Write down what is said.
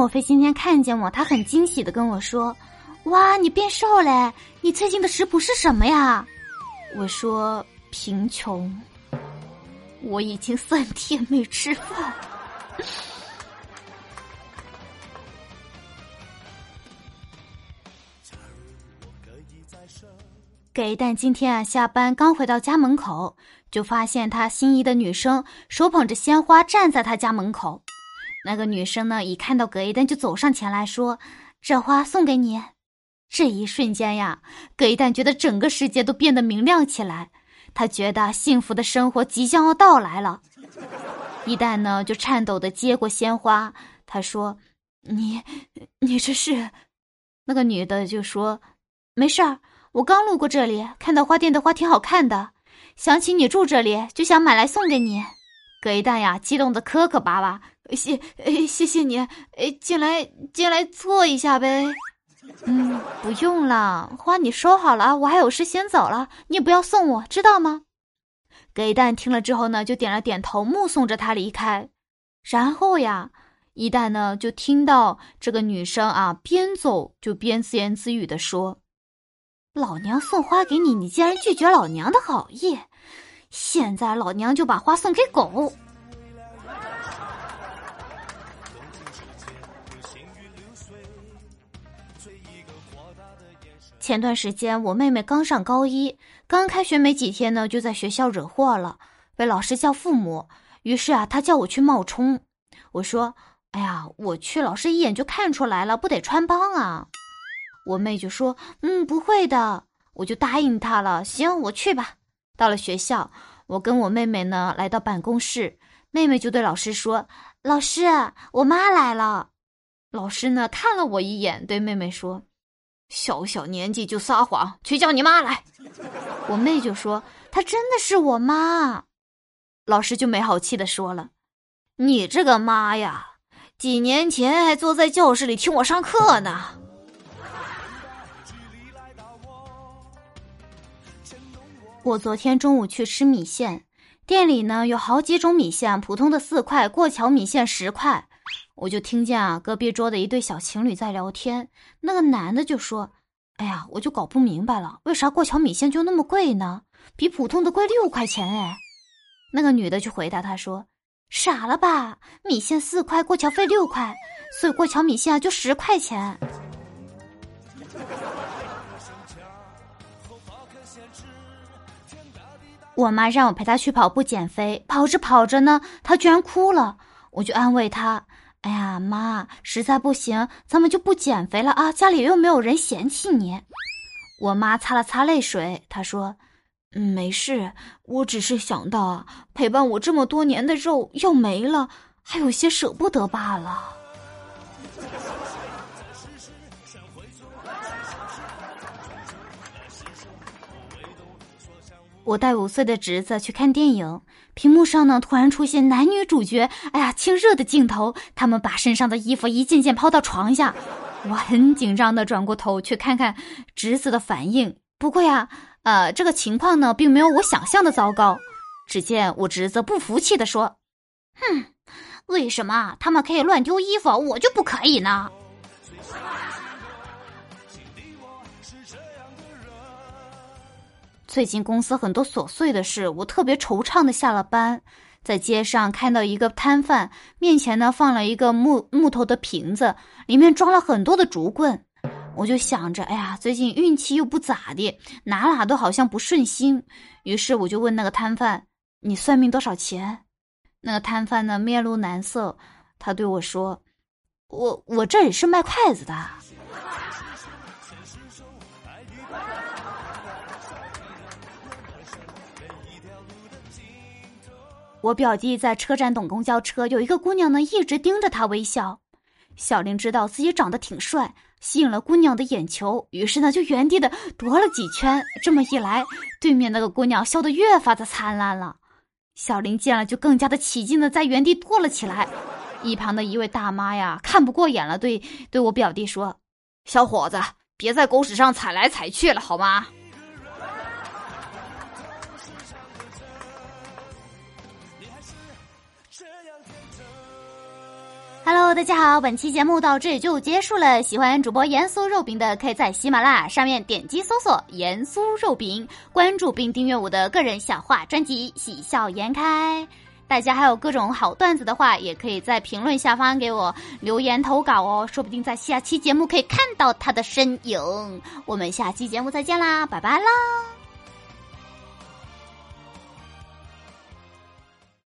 莫非今天看见我，他很惊喜的跟我说：“哇，你变瘦嘞！你最近的食谱是什么呀？”我说：“贫穷。”我已经三天没吃饭。给蛋今天啊，下班刚回到家门口，就发现他心仪的女生手捧着鲜花站在他家门口。那个女生呢，一看到葛一蛋就走上前来说：“这花送给你。”这一瞬间呀，葛一蛋觉得整个世界都变得明亮起来。他觉得幸福的生活即将要到来了。一旦呢，就颤抖的接过鲜花。他说：“你，你这是？”那个女的就说：“没事儿。”我刚路过这里，看到花店的花挺好看的，想起你住这里，就想买来送给你。葛一蛋呀，激动的磕磕巴巴，谢，谢谢你，哎，进来，进来坐一下呗。嗯，不用了，花你收好了，我还有事先走了，你也不要送我，知道吗？葛一蛋听了之后呢，就点了点头，目送着他离开。然后呀，一旦呢就听到这个女生啊，边走就边自言自语的说。老娘送花给你，你竟然拒绝老娘的好意！现在老娘就把花送给狗。前段时间我妹妹刚上高一，刚开学没几天呢，就在学校惹祸了，被老师叫父母。于是啊，她叫我去冒充。我说：“哎呀，我去，老师一眼就看出来了，不得穿帮啊。”我妹就说：“嗯，不会的。”我就答应她了。行，我去吧。到了学校，我跟我妹妹呢来到办公室，妹妹就对老师说：“老师，我妈来了。”老师呢看了我一眼，对妹妹说：“小小年纪就撒谎，去叫你妈来。”我妹就说：“她真的是我妈。”老师就没好气的说了：“你这个妈呀，几年前还坐在教室里听我上课呢。”我昨天中午去吃米线，店里呢有好几种米线，普通的四块，过桥米线十块。我就听见啊，隔壁桌的一对小情侣在聊天。那个男的就说：“哎呀，我就搞不明白了，为啥过桥米线就那么贵呢？比普通的贵六块钱哎。”那个女的就回答他说：“傻了吧？米线四块，过桥费六块，所以过桥米线啊就十块钱。”我妈让我陪她去跑步减肥，跑着跑着呢，她居然哭了。我就安慰她：“哎呀，妈，实在不行，咱们就不减肥了啊，家里又没有人嫌弃你。”我妈擦了擦泪水，她说：“嗯，没事，我只是想到陪伴我这么多年的肉要没了，还有些舍不得罢了。”我带五岁的侄子去看电影，屏幕上呢突然出现男女主角，哎呀，亲热的镜头。他们把身上的衣服一件件抛到床下，我很紧张的转过头去看看侄子的反应。不过呀，呃，这个情况呢并没有我想象的糟糕。只见我侄子不服气的说：“哼，为什么他们可以乱丢衣服，我就不可以呢？”最近公司很多琐碎的事，我特别惆怅的下了班，在街上看到一个摊贩面前呢放了一个木木头的瓶子，里面装了很多的竹棍，我就想着，哎呀，最近运气又不咋地，哪哪都好像不顺心，于是我就问那个摊贩：“你算命多少钱？”那个摊贩呢面露难色，他对我说：“我我这里是卖筷子的。”我表弟在车站等公交车，有一个姑娘呢，一直盯着他微笑。小林知道自己长得挺帅，吸引了姑娘的眼球，于是呢就原地的踱了几圈。这么一来，对面那个姑娘笑得越发的灿烂了。小林见了，就更加的起劲的在原地跺了起来。一旁的一位大妈呀，看不过眼了，对对我表弟说：“小伙子，别在狗屎上踩来踩去了，好吗？”大家好，本期节目到这里就结束了。喜欢主播盐酥肉饼的，可以在喜马拉雅上面点击搜索“盐酥肉饼”，关注并订阅我的个人小话专辑《喜笑颜开》。大家还有各种好段子的话，也可以在评论下方给我留言投稿哦，说不定在下期节目可以看到他的身影。我们下期节目再见啦，拜拜啦！